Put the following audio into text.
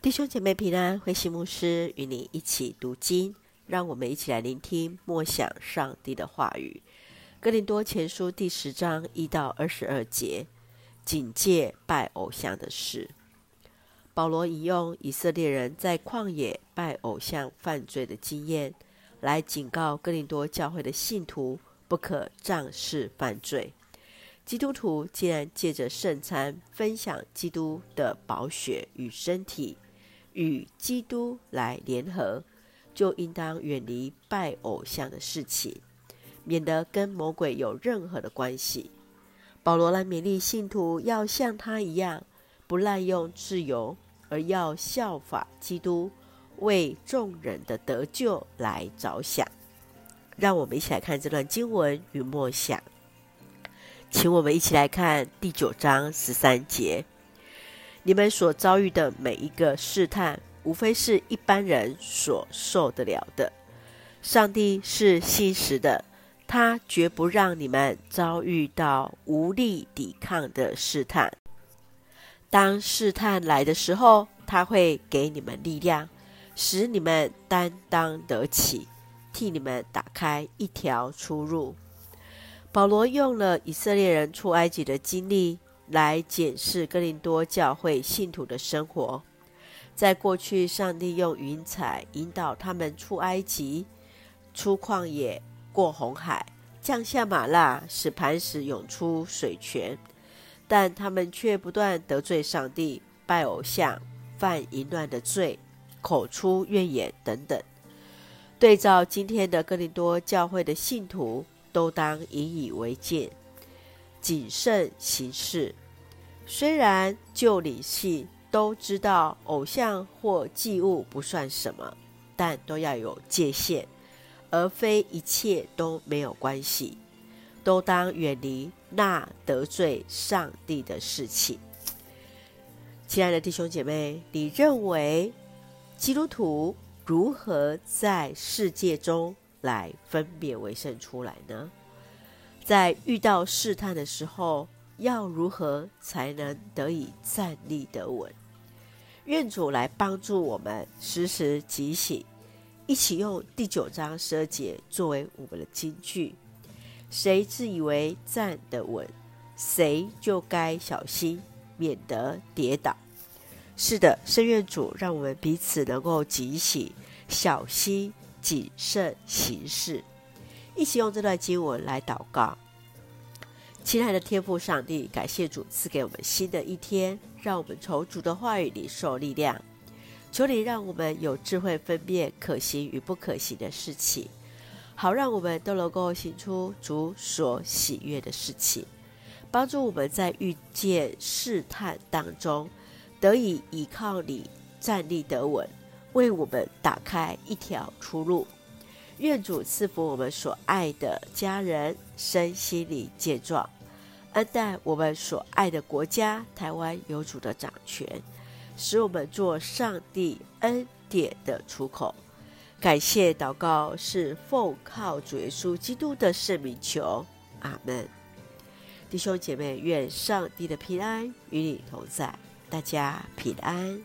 弟兄姐妹平安，慧馨牧师与你一起读经，让我们一起来聆听默想上帝的话语。哥林多前书第十章一到二十二节，警戒拜偶像的事。保罗引用以色列人在旷野拜偶像犯罪的经验，来警告哥林多教会的信徒不可仗势犯罪。基督徒既然借着圣餐分享基督的宝血与身体，与基督来联合，就应当远离拜偶像的事情，免得跟魔鬼有任何的关系。保罗来勉励信徒要像他一样，不滥用自由。而要效法基督，为众人的得救来着想。让我们一起来看这段经文与默想。请我们一起来看第九章十三节：你们所遭遇的每一个试探，无非是一般人所受得了的。上帝是信实的，他绝不让你们遭遇到无力抵抗的试探。当试探来的时候，他会给你们力量，使你们担当得起，替你们打开一条出路。保罗用了以色列人出埃及的经历来检视哥林多教会信徒的生活。在过去，上帝用云彩引导他们出埃及、出旷野、过红海、降下吗哪，使磐石涌出水泉。但他们却不断得罪上帝，拜偶像，犯淫乱的罪，口出怨言等等。对照今天的哥林多教会的信徒，都当引以为戒，谨慎行事。虽然就理性都知道偶像或祭物不算什么，但都要有界限，而非一切都没有关系。都当远离那得罪上帝的事情。亲爱的弟兄姐妹，你认为基督徒如何在世界中来分别为圣出来呢？在遇到试探的时候，要如何才能得以站立得稳？愿主来帮助我们时时警醒，一起用第九章十二节作为我们的金句。谁自以为站得稳，谁就该小心，免得跌倒。是的，圣愿主让我们彼此能够警醒、小心、谨慎行事。一起用这段经文来祷告。亲爱的天父上帝，感谢主赐给我们新的一天，让我们从主的话语里受力量。求你让我们有智慧分辨可行与不可行的事情。好，让我们都能够行出主所喜悦的事情，帮助我们在遇见试探当中得以依靠你站立得稳，为我们打开一条出路。愿主赐福我们所爱的家人身心灵健壮，恩待我们所爱的国家台湾有主的掌权，使我们做上帝恩典的出口。感谢祷告是奉靠主耶稣基督的圣名求，阿门。弟兄姐妹，愿上帝的平安与你同在，大家平安。